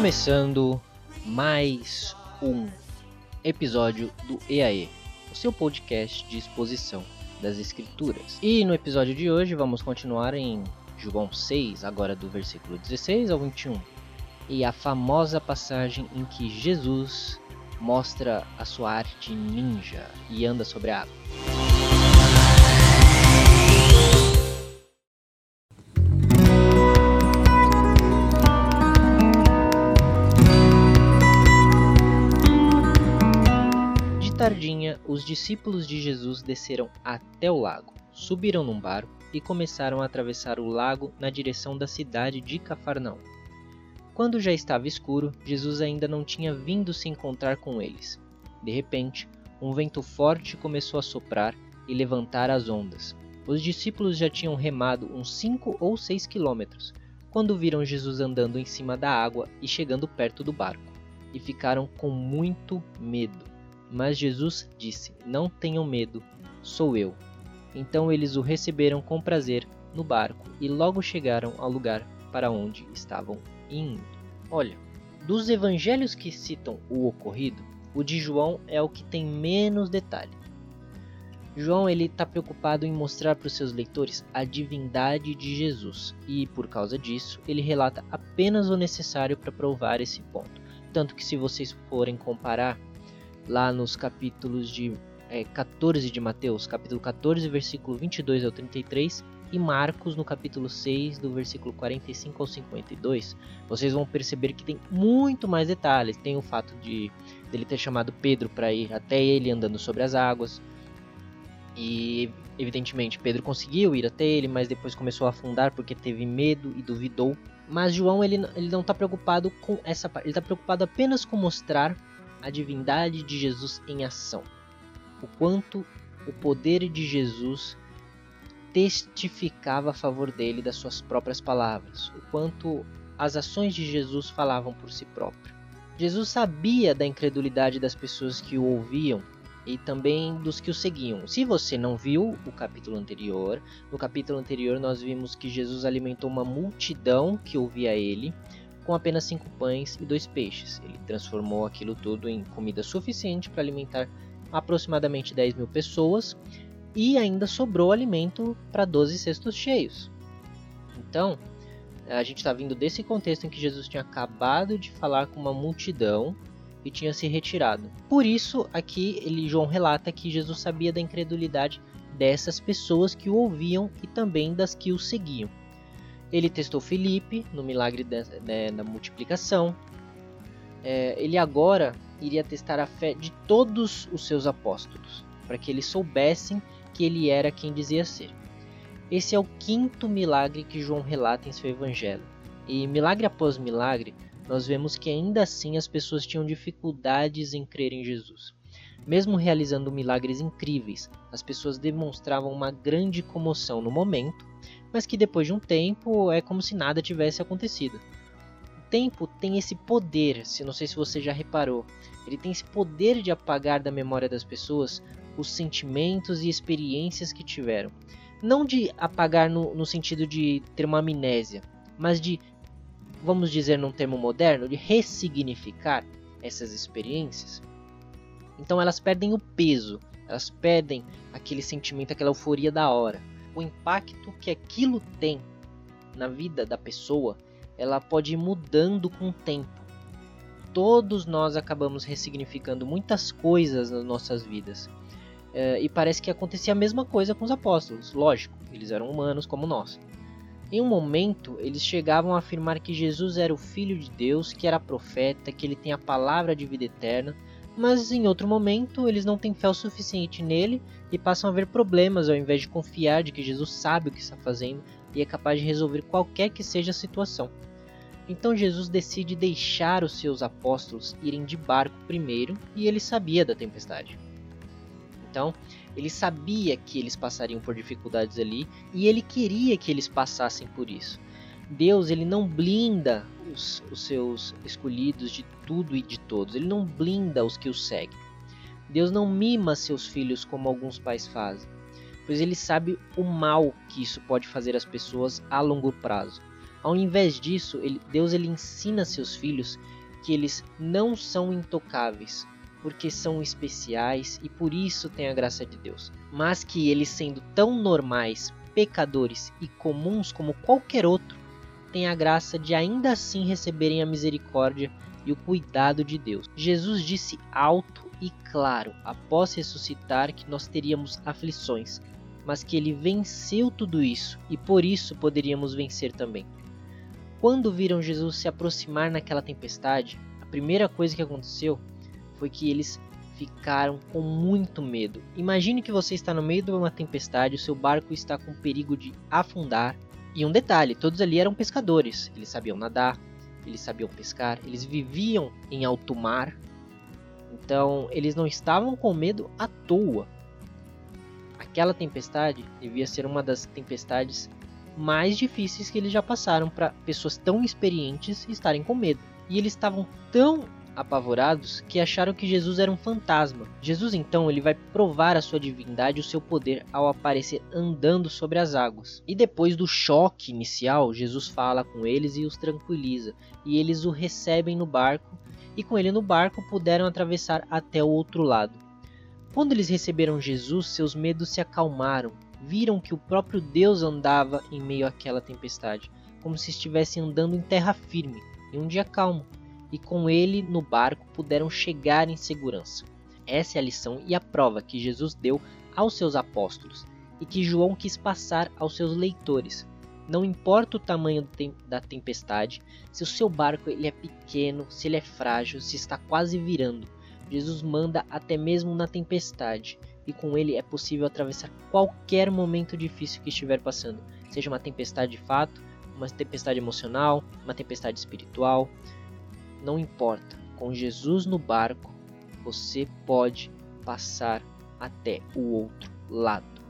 Começando mais um episódio do EAE, o seu podcast de exposição das escrituras. E no episódio de hoje vamos continuar em João 6, agora do versículo 16 ao 21, e a famosa passagem em que Jesus mostra a sua arte ninja e anda sobre a água. Os discípulos de Jesus desceram até o lago, subiram num barco e começaram a atravessar o lago na direção da cidade de Cafarnaum. Quando já estava escuro, Jesus ainda não tinha vindo se encontrar com eles. De repente, um vento forte começou a soprar e levantar as ondas. Os discípulos já tinham remado uns cinco ou seis quilômetros quando viram Jesus andando em cima da água e chegando perto do barco, e ficaram com muito medo. Mas Jesus disse: Não tenham medo, sou eu. Então eles o receberam com prazer no barco e logo chegaram ao lugar para onde estavam indo. Olha, dos evangelhos que citam o ocorrido, o de João é o que tem menos detalhe. João ele está preocupado em mostrar para os seus leitores a divindade de Jesus e, por causa disso, ele relata apenas o necessário para provar esse ponto. Tanto que, se vocês forem comparar lá nos capítulos de é, 14 de Mateus, capítulo 14, versículo 22 ao 33, e Marcos no capítulo 6, do versículo 45 ao 52, vocês vão perceber que tem muito mais detalhes. Tem o fato de dele ter chamado Pedro para ir até ele andando sobre as águas. E evidentemente Pedro conseguiu ir até ele, mas depois começou a afundar porque teve medo e duvidou. Mas João ele, ele não está preocupado com essa parte, ele está preocupado apenas com mostrar a divindade de Jesus em ação. O quanto o poder de Jesus testificava a favor dele das suas próprias palavras, o quanto as ações de Jesus falavam por si próprio. Jesus sabia da incredulidade das pessoas que o ouviam e também dos que o seguiam. Se você não viu o capítulo anterior, no capítulo anterior nós vimos que Jesus alimentou uma multidão que ouvia ele com apenas cinco pães e dois peixes. Ele transformou aquilo tudo em comida suficiente para alimentar aproximadamente 10 mil pessoas e ainda sobrou alimento para 12 cestos cheios. Então, a gente está vindo desse contexto em que Jesus tinha acabado de falar com uma multidão e tinha se retirado. Por isso, aqui ele João relata que Jesus sabia da incredulidade dessas pessoas que o ouviam e também das que o seguiam. Ele testou Felipe no milagre da, né, da multiplicação. É, ele agora iria testar a fé de todos os seus apóstolos, para que eles soubessem que ele era quem dizia ser. Esse é o quinto milagre que João relata em seu evangelho. E milagre após milagre, nós vemos que ainda assim as pessoas tinham dificuldades em crer em Jesus. Mesmo realizando milagres incríveis, as pessoas demonstravam uma grande comoção no momento, mas que depois de um tempo é como se nada tivesse acontecido. O tempo tem esse poder, se não sei se você já reparou, ele tem esse poder de apagar da memória das pessoas os sentimentos e experiências que tiveram. Não de apagar no, no sentido de ter uma amnésia, mas de, vamos dizer num termo moderno, de ressignificar essas experiências. Então elas perdem o peso, elas perdem aquele sentimento, aquela euforia da hora. O impacto que aquilo tem na vida da pessoa, ela pode ir mudando com o tempo. Todos nós acabamos ressignificando muitas coisas nas nossas vidas. É, e parece que acontecia a mesma coisa com os apóstolos. Lógico, eles eram humanos como nós. Em um momento, eles chegavam a afirmar que Jesus era o Filho de Deus, que era profeta, que ele tem a palavra de vida eterna, Mas em outro momento, eles não têm fé o suficiente nele e passam a ver problemas ao invés de confiar de que Jesus sabe o que está fazendo e é capaz de resolver qualquer que seja a situação. Então Jesus decide deixar os seus apóstolos irem de barco primeiro e ele sabia da tempestade. Então, ele sabia que eles passariam por dificuldades ali e ele queria que eles passassem por isso. Deus ele não blinda os, os seus escolhidos de tudo e de todos. Ele não blinda os que o seguem. Deus não mima seus filhos como alguns pais fazem, pois ele sabe o mal que isso pode fazer às pessoas a longo prazo. Ao invés disso, ele, Deus ele ensina seus filhos que eles não são intocáveis, porque são especiais e por isso têm a graça de Deus, mas que eles sendo tão normais, pecadores e comuns como qualquer outro, têm a graça de ainda assim receberem a misericórdia e o cuidado de Deus. Jesus disse alto e claro, após ressuscitar, que nós teríamos aflições, mas que ele venceu tudo isso e por isso poderíamos vencer também. Quando viram Jesus se aproximar naquela tempestade, a primeira coisa que aconteceu foi que eles ficaram com muito medo. Imagine que você está no meio de uma tempestade, o seu barco está com perigo de afundar e um detalhe: todos ali eram pescadores, eles sabiam nadar, eles sabiam pescar, eles viviam em alto mar, então eles não estavam com medo à toa. Aquela tempestade devia ser uma das tempestades mais difíceis que eles já passaram para pessoas tão experientes estarem com medo. E eles estavam tão apavorados que acharam que Jesus era um fantasma. Jesus então ele vai provar a sua divindade e o seu poder ao aparecer andando sobre as águas. E depois do choque inicial, Jesus fala com eles e os tranquiliza, e eles o recebem no barco e com ele no barco puderam atravessar até o outro lado. Quando eles receberam Jesus, seus medos se acalmaram. Viram que o próprio Deus andava em meio àquela tempestade, como se estivessem andando em terra firme, em um dia calmo e com ele no barco puderam chegar em segurança. Essa é a lição e a prova que Jesus deu aos seus apóstolos e que João quis passar aos seus leitores. Não importa o tamanho da tempestade, se o seu barco ele é pequeno, se ele é frágil, se está quase virando, Jesus manda até mesmo na tempestade, e com ele é possível atravessar qualquer momento difícil que estiver passando, seja uma tempestade de fato, uma tempestade emocional, uma tempestade espiritual, não importa, com Jesus no barco, você pode passar até o outro lado.